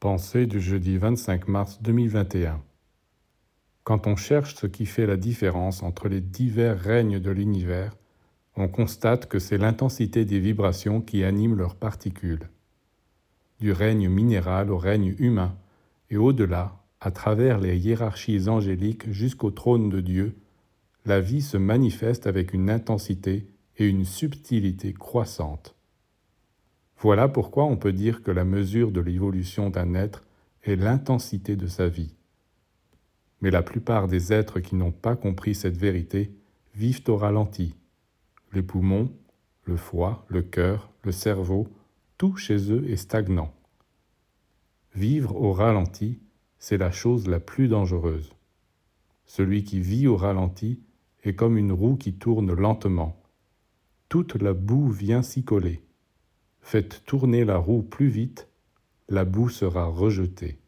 Pensée du jeudi 25 mars 2021. Quand on cherche ce qui fait la différence entre les divers règnes de l'univers, on constate que c'est l'intensité des vibrations qui animent leurs particules. Du règne minéral au règne humain, et au-delà, à travers les hiérarchies angéliques jusqu'au trône de Dieu, la vie se manifeste avec une intensité et une subtilité croissantes. Voilà pourquoi on peut dire que la mesure de l'évolution d'un être est l'intensité de sa vie. Mais la plupart des êtres qui n'ont pas compris cette vérité vivent au ralenti. Les poumons, le foie, le cœur, le cerveau, tout chez eux est stagnant. Vivre au ralenti, c'est la chose la plus dangereuse. Celui qui vit au ralenti est comme une roue qui tourne lentement. Toute la boue vient s'y coller. Faites tourner la roue plus vite, la boue sera rejetée.